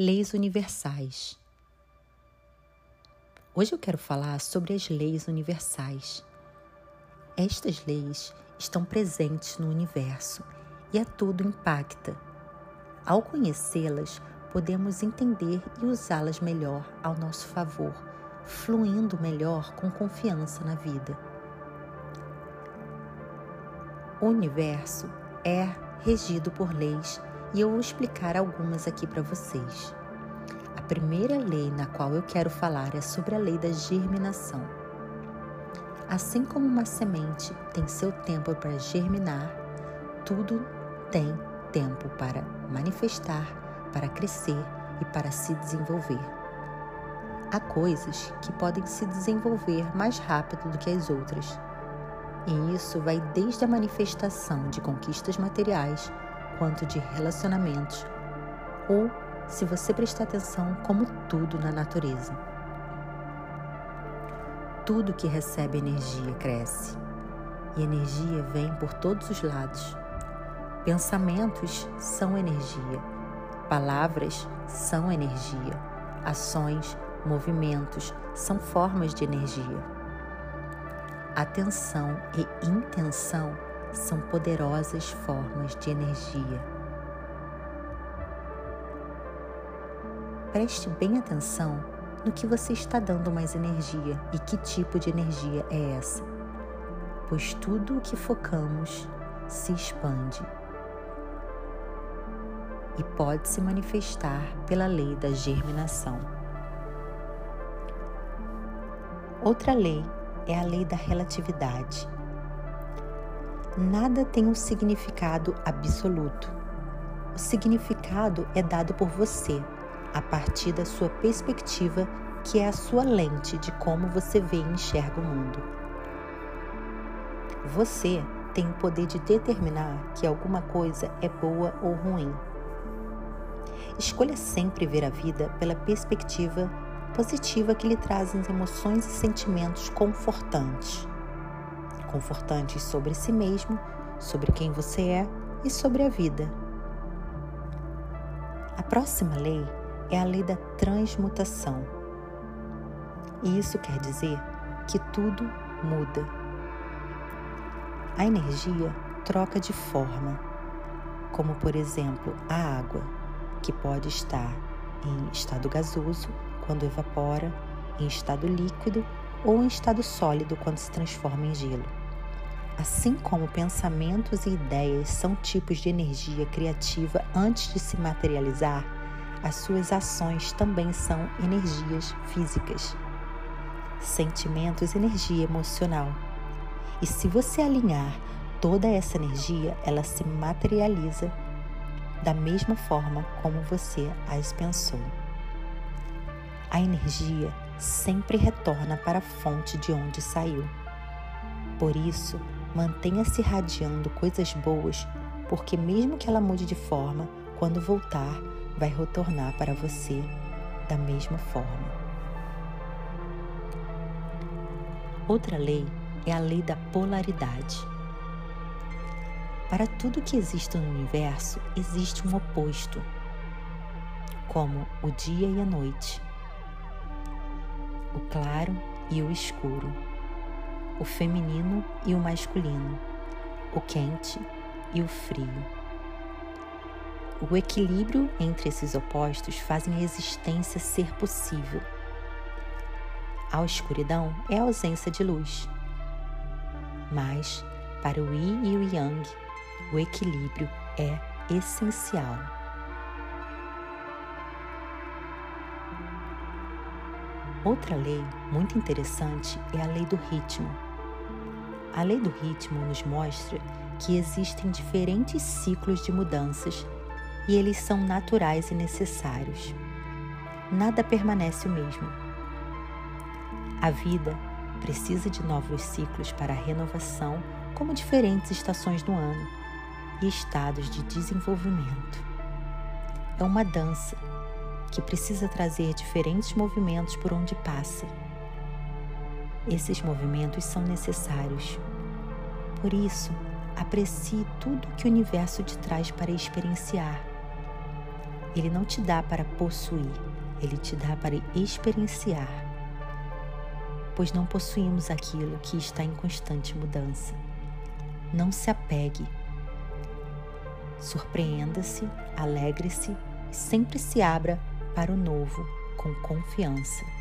Leis universais. Hoje eu quero falar sobre as leis universais. Estas leis estão presentes no universo e a tudo impacta. Ao conhecê-las, podemos entender e usá-las melhor ao nosso favor, fluindo melhor com confiança na vida. O universo é regido por leis e eu vou explicar algumas aqui para vocês. A primeira lei na qual eu quero falar é sobre a lei da germinação. Assim como uma semente tem seu tempo para germinar, tudo tem tempo para manifestar, para crescer e para se desenvolver. Há coisas que podem se desenvolver mais rápido do que as outras. E isso vai desde a manifestação de conquistas materiais quanto de relacionamentos, ou, se você prestar atenção, como tudo na natureza. Tudo que recebe energia cresce, e energia vem por todos os lados. Pensamentos são energia, palavras são energia, ações, movimentos são formas de energia. Atenção e intenção são poderosas formas de energia. Preste bem atenção no que você está dando mais energia e que tipo de energia é essa, pois tudo o que focamos se expande e pode se manifestar pela lei da germinação. Outra lei é a lei da relatividade nada tem um significado absoluto. O significado é dado por você, a partir da sua perspectiva, que é a sua lente de como você vê e enxerga o mundo. Você tem o poder de determinar que alguma coisa é boa ou ruim. Escolha sempre ver a vida pela perspectiva positiva que lhe trazem emoções e sentimentos confortantes confortantes sobre si mesmo, sobre quem você é e sobre a vida. A próxima lei é a lei da transmutação. E isso quer dizer que tudo muda. A energia troca de forma, como por exemplo a água, que pode estar em estado gasoso quando evapora, em estado líquido ou em estado sólido quando se transforma em gelo. Assim como pensamentos e ideias são tipos de energia criativa antes de se materializar, as suas ações também são energias físicas. Sentimentos, energia emocional. E se você alinhar toda essa energia, ela se materializa da mesma forma como você as pensou. A energia sempre retorna para a fonte de onde saiu. Por isso, mantenha-se radiando coisas boas, porque mesmo que ela mude de forma, quando voltar, vai retornar para você da mesma forma. Outra lei é a lei da polaridade. Para tudo que existe no universo, existe um oposto, como o dia e a noite, o claro e o escuro o feminino e o masculino, o quente e o frio. O equilíbrio entre esses opostos fazem a existência ser possível. A escuridão é a ausência de luz. Mas, para o Yi e o Yang, o equilíbrio é essencial. Outra lei muito interessante é a lei do ritmo a lei do ritmo nos mostra que existem diferentes ciclos de mudanças e eles são naturais e necessários. Nada permanece o mesmo. A vida precisa de novos ciclos para a renovação, como diferentes estações do ano e estados de desenvolvimento. É uma dança que precisa trazer diferentes movimentos por onde passa. Esses movimentos são necessários por isso, aprecie tudo que o universo te traz para experienciar. Ele não te dá para possuir, ele te dá para experienciar. Pois não possuímos aquilo que está em constante mudança. Não se apegue. Surpreenda-se, alegre-se e sempre se abra para o novo com confiança.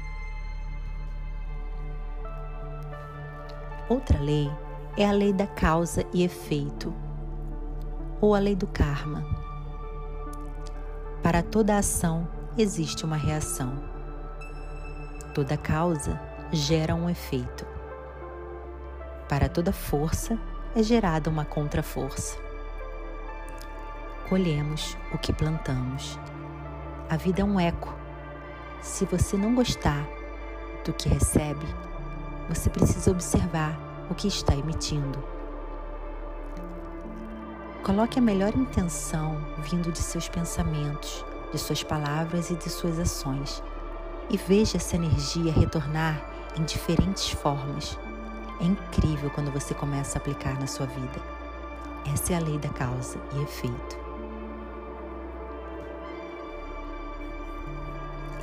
Outra lei é a lei da causa e efeito, ou a lei do karma. Para toda ação existe uma reação. Toda causa gera um efeito. Para toda força é gerada uma contraforça. Colhemos o que plantamos. A vida é um eco. Se você não gostar do que recebe, você precisa observar o que está emitindo. Coloque a melhor intenção vindo de seus pensamentos, de suas palavras e de suas ações e veja essa energia retornar em diferentes formas. É incrível quando você começa a aplicar na sua vida. Essa é a lei da causa e efeito.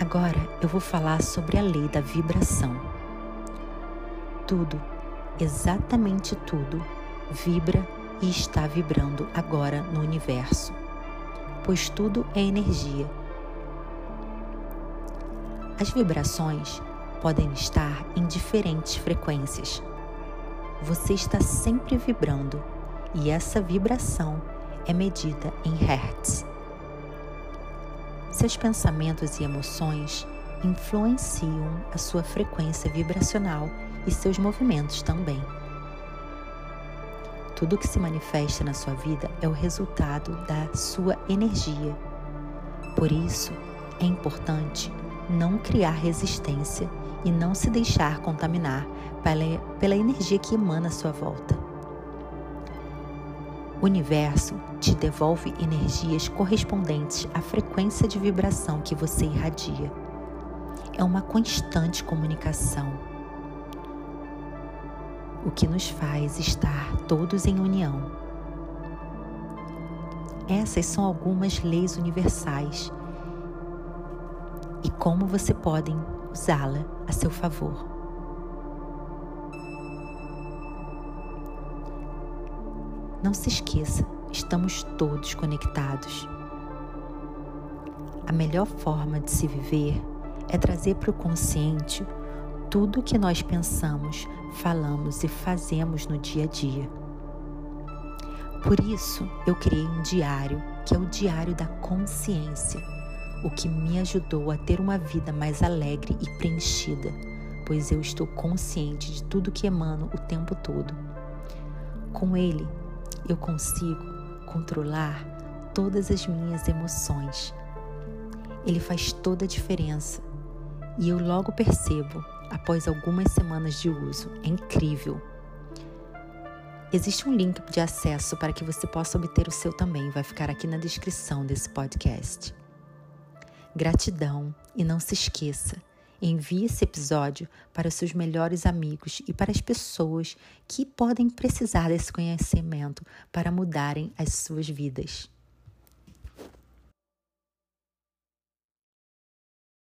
Agora eu vou falar sobre a lei da vibração. Tudo, exatamente tudo, vibra e está vibrando agora no universo, pois tudo é energia. As vibrações podem estar em diferentes frequências. Você está sempre vibrando e essa vibração é medida em hertz. Seus pensamentos e emoções influenciam a sua frequência vibracional e seus movimentos também. Tudo que se manifesta na sua vida é o resultado da sua energia. Por isso, é importante não criar resistência e não se deixar contaminar pela, pela energia que emana à sua volta. O universo te devolve energias correspondentes à frequência de vibração que você irradia. É uma constante comunicação o que nos faz estar todos em união. Essas são algumas leis universais e como você pode usá-la a seu favor. Não se esqueça, estamos todos conectados. A melhor forma de se viver é trazer para o consciente tudo que nós pensamos, falamos e fazemos no dia a dia. Por isso, eu criei um diário, que é o Diário da Consciência, o que me ajudou a ter uma vida mais alegre e preenchida, pois eu estou consciente de tudo que emano o tempo todo. Com ele, eu consigo controlar todas as minhas emoções. Ele faz toda a diferença e eu logo percebo após algumas semanas de uso. É incrível. Existe um link de acesso para que você possa obter o seu também, vai ficar aqui na descrição desse podcast. Gratidão e não se esqueça, envie esse episódio para os seus melhores amigos e para as pessoas que podem precisar desse conhecimento para mudarem as suas vidas.